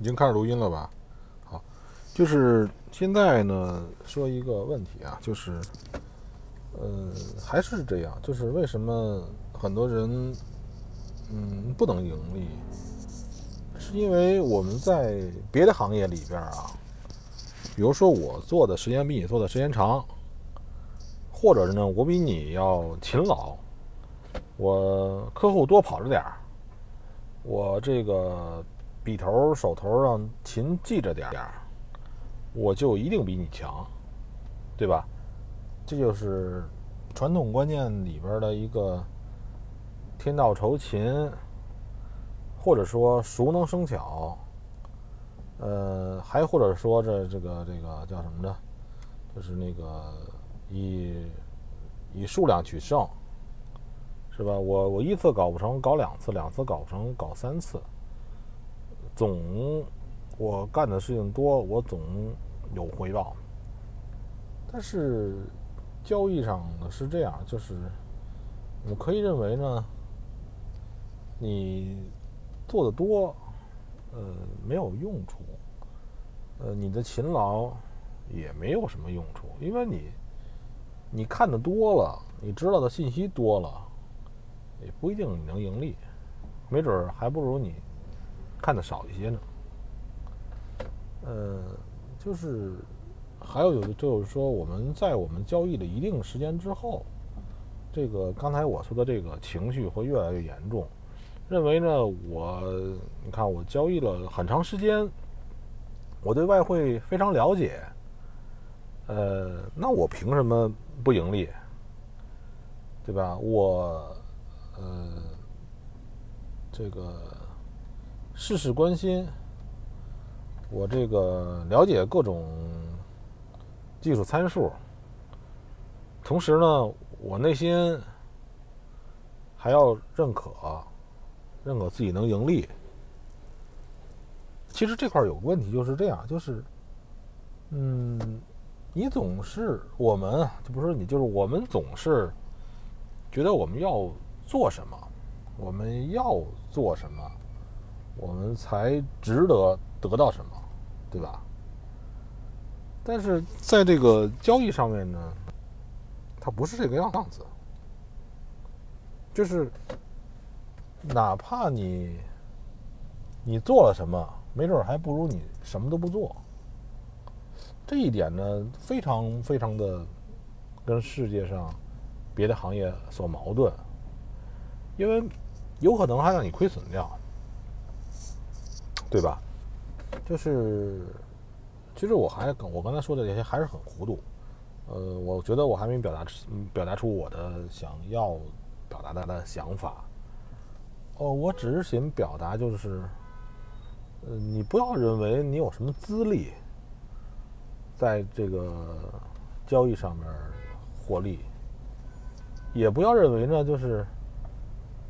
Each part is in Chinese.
已经开始录音了吧？好，就是现在呢，说一个问题啊，就是，呃，还是这样，就是为什么很多人，嗯，不能盈利，是因为我们在别的行业里边啊，比如说我做的时间比你做的时间长，或者是呢，我比你要勤劳，我客户多跑着点儿，我这个。笔头手头上勤记着点儿，我就一定比你强，对吧？这就是传统观念里边的一个天道酬勤，或者说熟能生巧，呃，还或者说这这个这个叫什么呢？就是那个以以数量取胜，是吧？我我一次搞不成，搞两次，两次搞不成，搞三次。总我干的事情多，我总有回报。但是交易上呢是这样，就是我可以认为呢，你做的多，呃，没有用处，呃，你的勤劳也没有什么用处，因为你你看的多了，你知道的信息多了，也不一定你能盈利，没准还不如你。看的少一些呢，呃，就是还有有的就是说，我们在我们交易的一定时间之后，这个刚才我说的这个情绪会越来越严重，认为呢，我你看我交易了很长时间，我对外汇非常了解，呃，那我凭什么不盈利？对吧？我呃，这个。事事关心，我这个了解各种技术参数，同时呢，我内心还要认可，认可自己能盈利。其实这块有个问题，就是这样，就是，嗯，你总是我们就不是你，就是我们总是觉得我们要做什么，我们要做什么。我们才值得得到什么，对吧？但是在这个交易上面呢，它不是这个样子。就是哪怕你你做了什么，没准还不如你什么都不做。这一点呢，非常非常的跟世界上别的行业所矛盾，因为有可能还让你亏损掉。对吧？就是，其实我还我刚才说的这些还是很糊涂，呃，我觉得我还没表达表达出我的想要表达的想法。哦，我只是想表达就是，呃，你不要认为你有什么资历，在这个交易上面获利，也不要认为呢，就是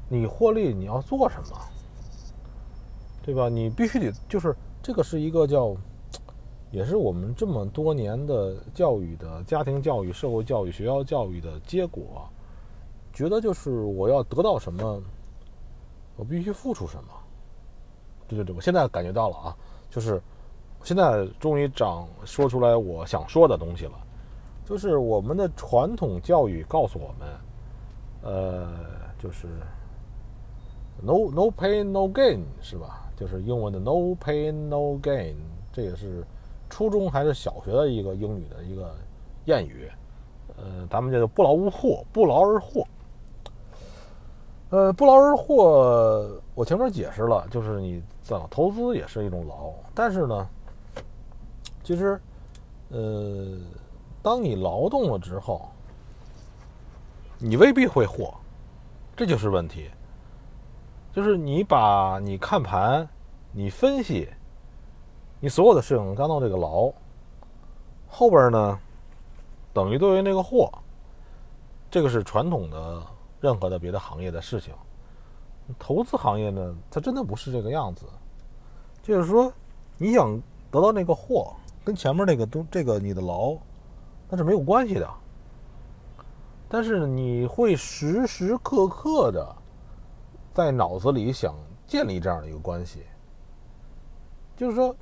你获利你要做什么。对吧？你必须得就是这个是一个叫，也是我们这么多年的教育的家庭教育、社会教育、学校教育的结果。觉得就是我要得到什么，我必须付出什么。对对对，我现在感觉到了啊，就是现在终于长说出来我想说的东西了，就是我们的传统教育告诉我们，呃，就是 no no pain no gain 是吧？就是英文的 “no pain no gain”，这也是初中还是小学的一个英语的一个谚语。呃，咱们叫做“不劳无获”，不劳而获。呃，不劳而获，我前面解释了，就是你怎么投资也是一种劳，但是呢，其实，呃，当你劳动了之后，你未必会获，这就是问题。就是你把你看盘，你分析，你所有的事情干到这个牢，后边呢，等于作为那个货，这个是传统的任何的别的行业的事情。投资行业呢，它真的不是这个样子。就是说，你想得到那个货，跟前面那个都这个你的牢，那是没有关系的。但是你会时时刻刻的。在脑子里想建立这样的一个关系，就是说，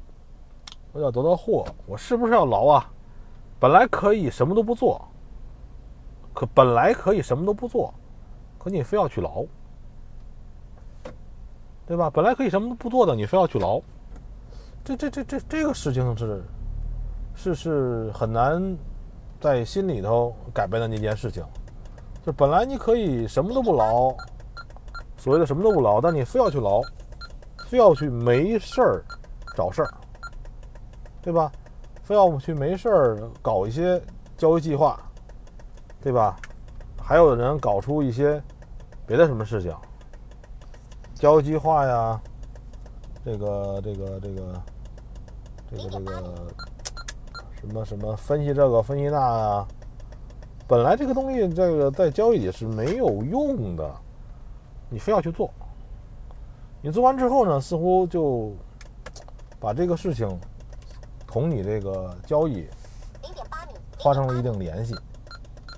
我要得到货，我是不是要劳啊？本来可以什么都不做，可本来可以什么都不做，可你非要去劳，对吧？本来可以什么都不做的，你非要去劳，这这这这这个事情是是是很难在心里头改变的那件事情。就本来你可以什么都不劳，所谓的什么都不劳，但你非要去劳，非要去没事儿找事儿，对吧？非要去没事儿搞一些交易计划，对吧？还有的人搞出一些别的什么事情，交易计划呀，这个这个这个这个这个什么什么分析这个分析那啊。本来这个东西，这个在交易里是没有用的，你非要去做，你做完之后呢，似乎就把这个事情同你这个交易发生了一定联系，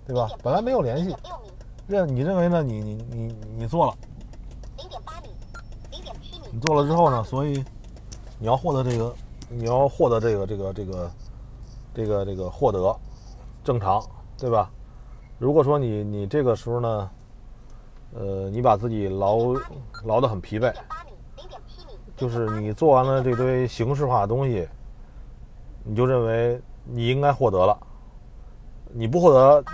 对吧？本来没有联系，认你认为呢？你你你你做了，你做了之后呢？所以你要获得这个，你要获得这个这个这个这个这个获得正常，对吧？如果说你你这个时候呢，呃，你把自己劳劳得很疲惫，就是你做完了这堆形式化的东西，你就认为你应该获得了，你不获得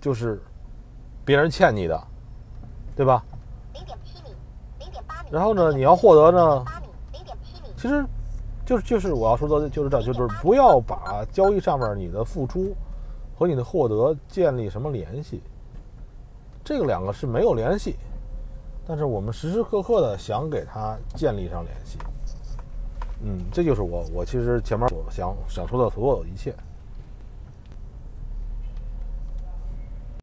就是别人欠你的，对吧？然后呢，你要获得呢，其实就是就是我要说的就是这，就是不要把交易上面你的付出。和你的获得建立什么联系？这个两个是没有联系，但是我们时时刻刻的想给它建立上联系。嗯，这就是我我其实前面所想想说的所有的一切。